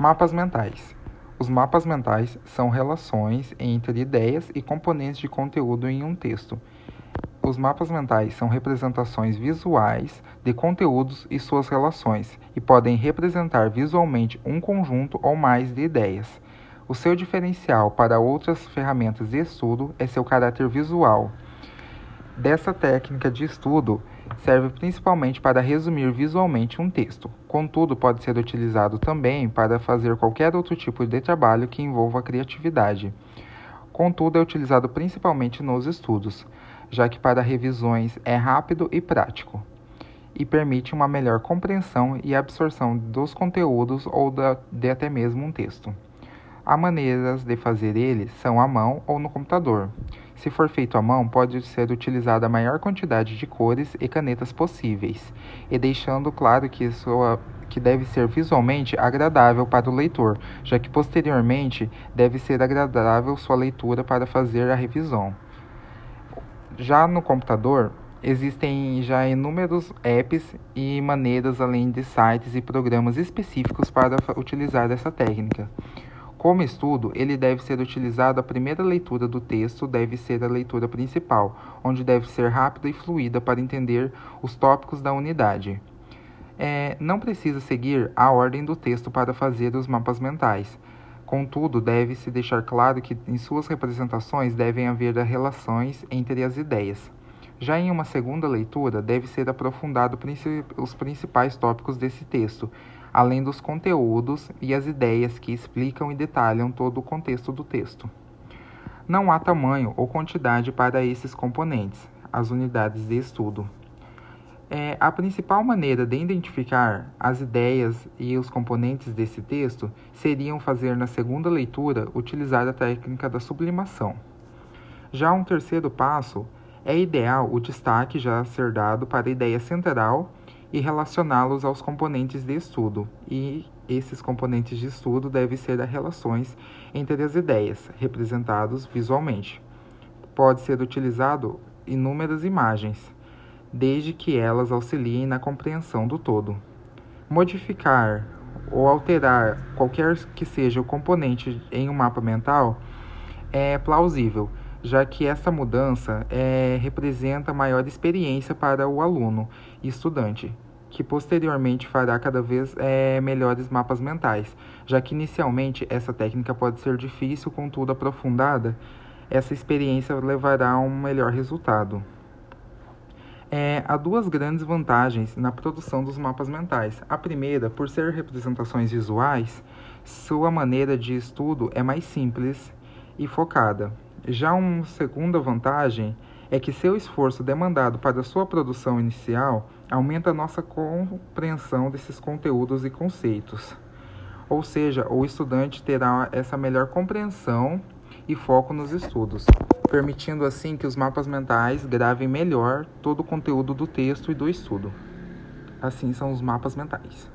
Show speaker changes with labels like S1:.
S1: Mapas mentais. Os mapas mentais são relações entre ideias e componentes de conteúdo em um texto. Os mapas mentais são representações visuais de conteúdos e suas relações e podem representar visualmente um conjunto ou mais de ideias. O seu diferencial para outras ferramentas de estudo é seu caráter visual. Dessa técnica de estudo serve principalmente para resumir visualmente um texto, contudo, pode ser utilizado também para fazer qualquer outro tipo de trabalho que envolva criatividade. Contudo, é utilizado principalmente nos estudos, já que para revisões é rápido e prático, e permite uma melhor compreensão e absorção dos conteúdos ou de até mesmo um texto. Há maneiras de fazer ele são à mão ou no computador. Se for feito à mão, pode ser utilizada a maior quantidade de cores e canetas possíveis, e deixando claro que, sua, que deve ser visualmente agradável para o leitor, já que posteriormente deve ser agradável sua leitura para fazer a revisão. Já no computador, existem já inúmeros apps e maneiras além de sites e programas específicos para utilizar essa técnica. Como estudo, ele deve ser utilizado a primeira leitura do texto deve ser a leitura principal, onde deve ser rápida e fluida para entender os tópicos da unidade. É, não precisa seguir a ordem do texto para fazer os mapas mentais. Contudo, deve-se deixar claro que em suas representações devem haver relações entre as ideias. Já em uma segunda leitura, deve ser aprofundado os principais tópicos desse texto, além dos conteúdos e as ideias que explicam e detalham todo o contexto do texto. Não há tamanho ou quantidade para esses componentes, as unidades de estudo. É, a principal maneira de identificar as ideias e os componentes desse texto seriam fazer na segunda leitura utilizar a técnica da sublimação. Já um terceiro passo é ideal o destaque já ser dado para a ideia central e relacioná-los aos componentes de estudo, e esses componentes de estudo devem ser as relações entre as ideias, representados visualmente. Pode ser utilizado inúmeras imagens, desde que elas auxiliem na compreensão do todo. Modificar ou alterar qualquer que seja o componente em um mapa mental é plausível, já que essa mudança é, representa maior experiência para o aluno e estudante, que posteriormente fará cada vez é, melhores mapas mentais, já que inicialmente essa técnica pode ser difícil, contudo aprofundada, essa experiência levará a um melhor resultado. É, há duas grandes vantagens na produção dos mapas mentais. A primeira, por ser representações visuais, sua maneira de estudo é mais simples e focada. Já uma segunda vantagem é que seu esforço demandado para sua produção inicial aumenta nossa compreensão desses conteúdos e conceitos. Ou seja, o estudante terá essa melhor compreensão e foco nos estudos, permitindo assim que os mapas mentais gravem melhor todo o conteúdo do texto e do estudo. Assim são os mapas mentais.